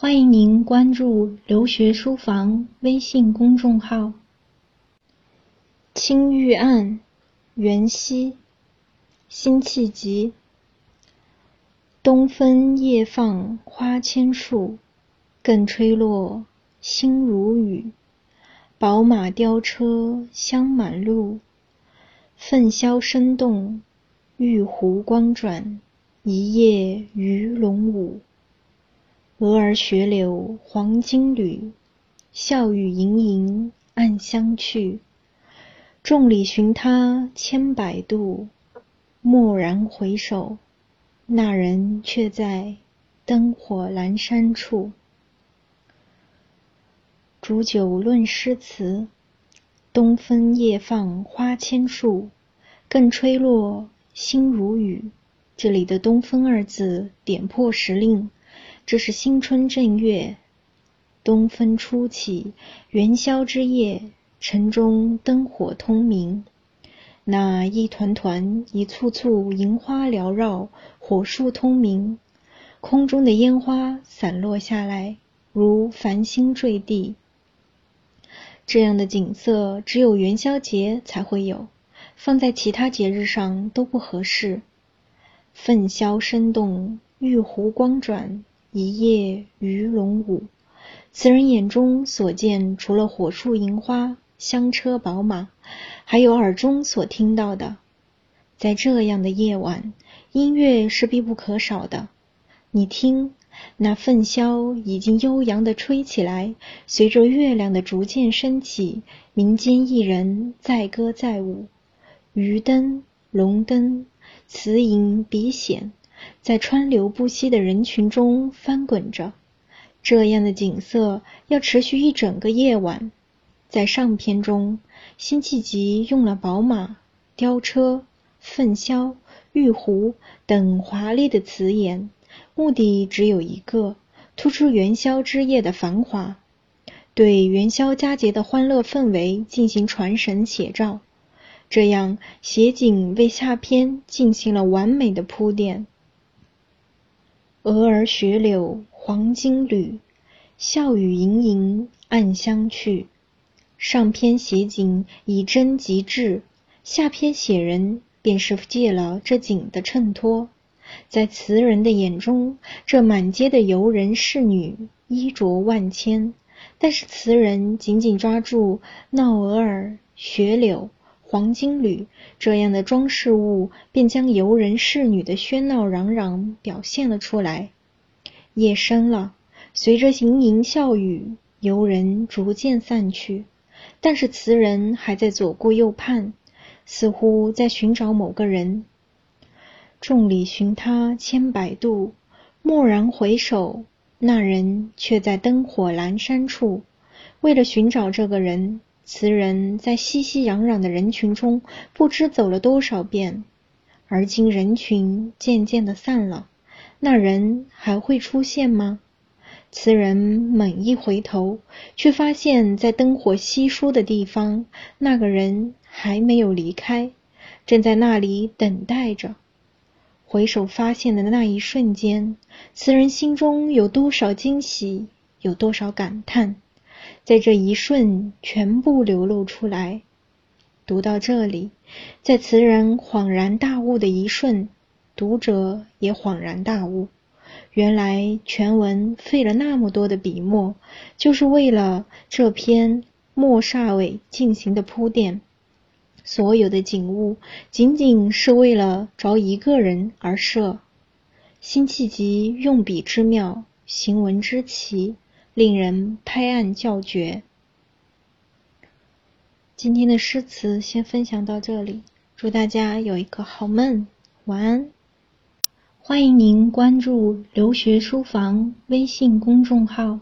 欢迎您关注留学书房微信公众号。《青玉案》元夕，辛弃疾。东风夜放花千树，更吹落，星如雨。宝马雕车香满路，凤箫声动，玉壶光转，一夜鱼龙舞。蛾儿雪柳黄金缕，笑语盈盈暗香去。众里寻他千百度，蓦然回首，那人却在灯火阑珊处。煮酒论诗词，东风夜放花千树，更吹落，星如雨。这里的“东风”二字点破时令。这是新春正月，东风初起，元宵之夜，城中灯火通明。那一团团、一簇簇银花缭绕，火树通明，空中的烟花散落下来，如繁星坠地。这样的景色只有元宵节才会有，放在其他节日上都不合适。凤箫声动，玉壶光转。一夜鱼龙舞，此人眼中所见，除了火树银花、香车宝马，还有耳中所听到的。在这样的夜晚，音乐是必不可少的。你听，那凤箫已经悠扬地吹起来，随着月亮的逐渐升起，民间艺人载歌载舞，鱼灯、龙灯、瓷银、笔显。在川流不息的人群中翻滚着，这样的景色要持续一整个夜晚。在上篇中，辛弃疾用了宝马、雕车、凤箫、玉壶等华丽的词眼，目的只有一个：突出元宵之夜的繁华，对元宵佳节的欢乐氛围进行传神写照。这样，写景为下篇进行了完美的铺垫。蛾儿雪柳黄金缕，笑语盈盈暗香去。上篇写景以真及质，下篇写人便是借了这景的衬托。在词人的眼中，这满街的游人侍女衣着万千，但是词人紧紧抓住闹蛾儿、雪柳。黄金缕这样的装饰物，便将游人侍女的喧闹嚷嚷表现了出来。夜深了，随着盈盈笑语，游人逐渐散去，但是词人还在左顾右盼，似乎在寻找某个人。众里寻他千百度，蓦然回首，那人却在灯火阑珊处。为了寻找这个人。词人在熙熙攘攘的人群中不知走了多少遍，而今人群渐渐的散了，那人还会出现吗？词人猛一回头，却发现，在灯火稀疏的地方，那个人还没有离开，正在那里等待着。回首发现的那一瞬间，词人心中有多少惊喜，有多少感叹？在这一瞬，全部流露出来。读到这里，在词人恍然大悟的一瞬，读者也恍然大悟：原来全文费了那么多的笔墨，就是为了这篇末煞尾进行的铺垫。所有的景物，仅仅是为了着一个人而设。辛弃疾用笔之妙，行文之奇。令人拍案叫绝。今天的诗词先分享到这里，祝大家有一个好梦，晚安。欢迎您关注留学书房微信公众号。